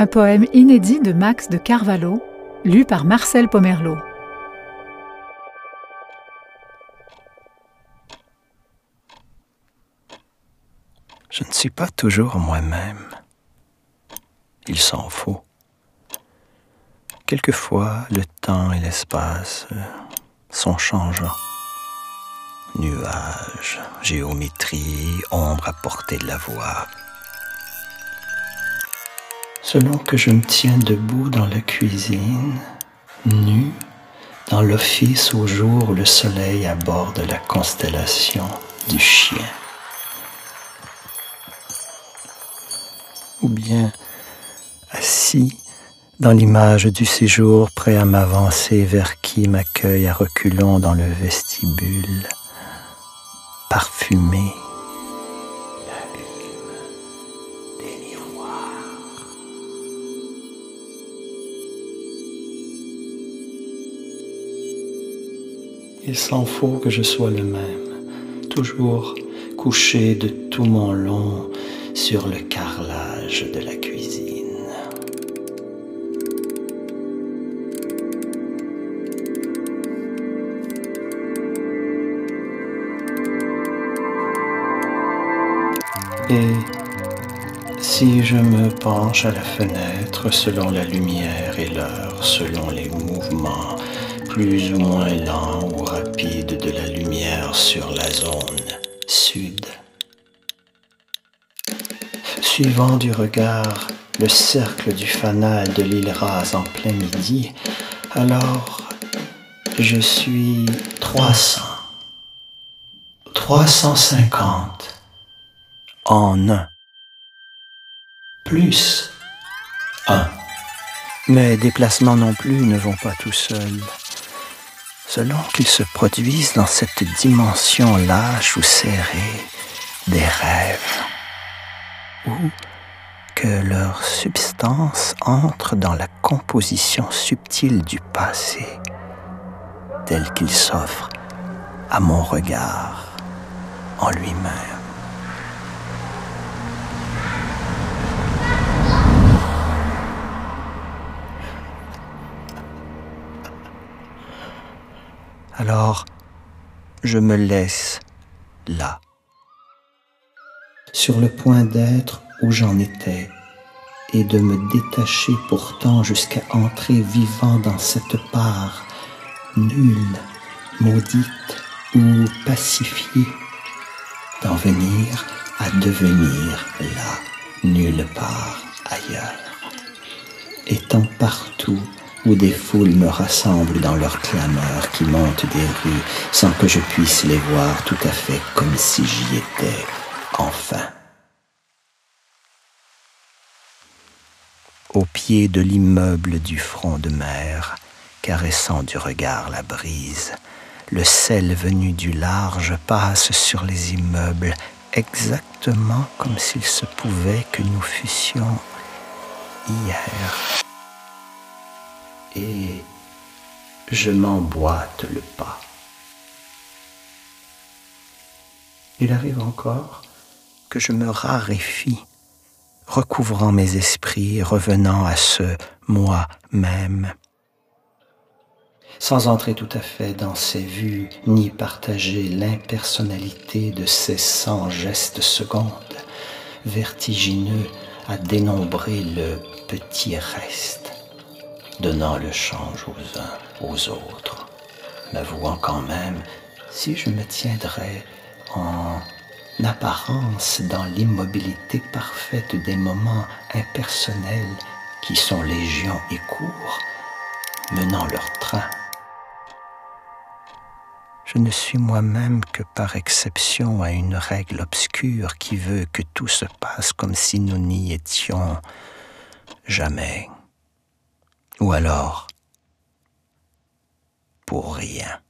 Un poème inédit de Max de Carvalho, lu par Marcel Pomerleau. Je ne suis pas toujours moi-même. Il s'en faut. Quelquefois, le temps et l'espace euh, sont changeants. Nuages, géométrie, ombre à portée de la voix. Selon que je me tiens debout dans la cuisine, nu, dans l'office au jour où le soleil aborde la constellation du chien. Ou bien assis dans l'image du séjour prêt à m'avancer vers qui m'accueille à reculons dans le vestibule, parfumé. Il s'en faut que je sois le même, toujours couché de tout mon long sur le carrelage de la cuisine. Et si je me penche à la fenêtre selon la lumière et l'heure, selon les mouvements plus ou moins lents ou rapides de la lumière sur la zone sud, suivant du regard le cercle du fanal de l'île rase en plein midi, alors je suis 300, 350 en un. Plus un. Mes déplacements non plus ne vont pas tout seuls. Selon qu'ils se produisent dans cette dimension lâche ou serrée des rêves, ou que leur substance entre dans la composition subtile du passé, tel qu'il s'offre à mon regard en lui-même. Alors, je me laisse là, sur le point d'être où j'en étais, et de me détacher pourtant jusqu'à entrer vivant dans cette part nulle, maudite ou pacifiée, d'en venir à devenir là, nulle part ailleurs, étant partout des foules me rassemblent dans leur clameur qui monte des rues sans que je puisse les voir tout à fait comme si j'y étais enfin. Au pied de l'immeuble du front de mer, caressant du regard la brise, le sel venu du large passe sur les immeubles exactement comme s'il se pouvait que nous fussions hier et je m'emboîte le pas. Il arrive encore que je me raréfie, recouvrant mes esprits, revenant à ce moi-même, sans entrer tout à fait dans ces vues, ni partager l'impersonnalité de ces cent gestes secondes, vertigineux à dénombrer le petit reste donnant le change aux uns aux autres, m'avouant quand même si je me tiendrais en apparence dans l'immobilité parfaite des moments impersonnels qui sont légion et courts, menant leur train. Je ne suis moi-même que par exception à une règle obscure qui veut que tout se passe comme si nous n'y étions jamais ou alors pour rien.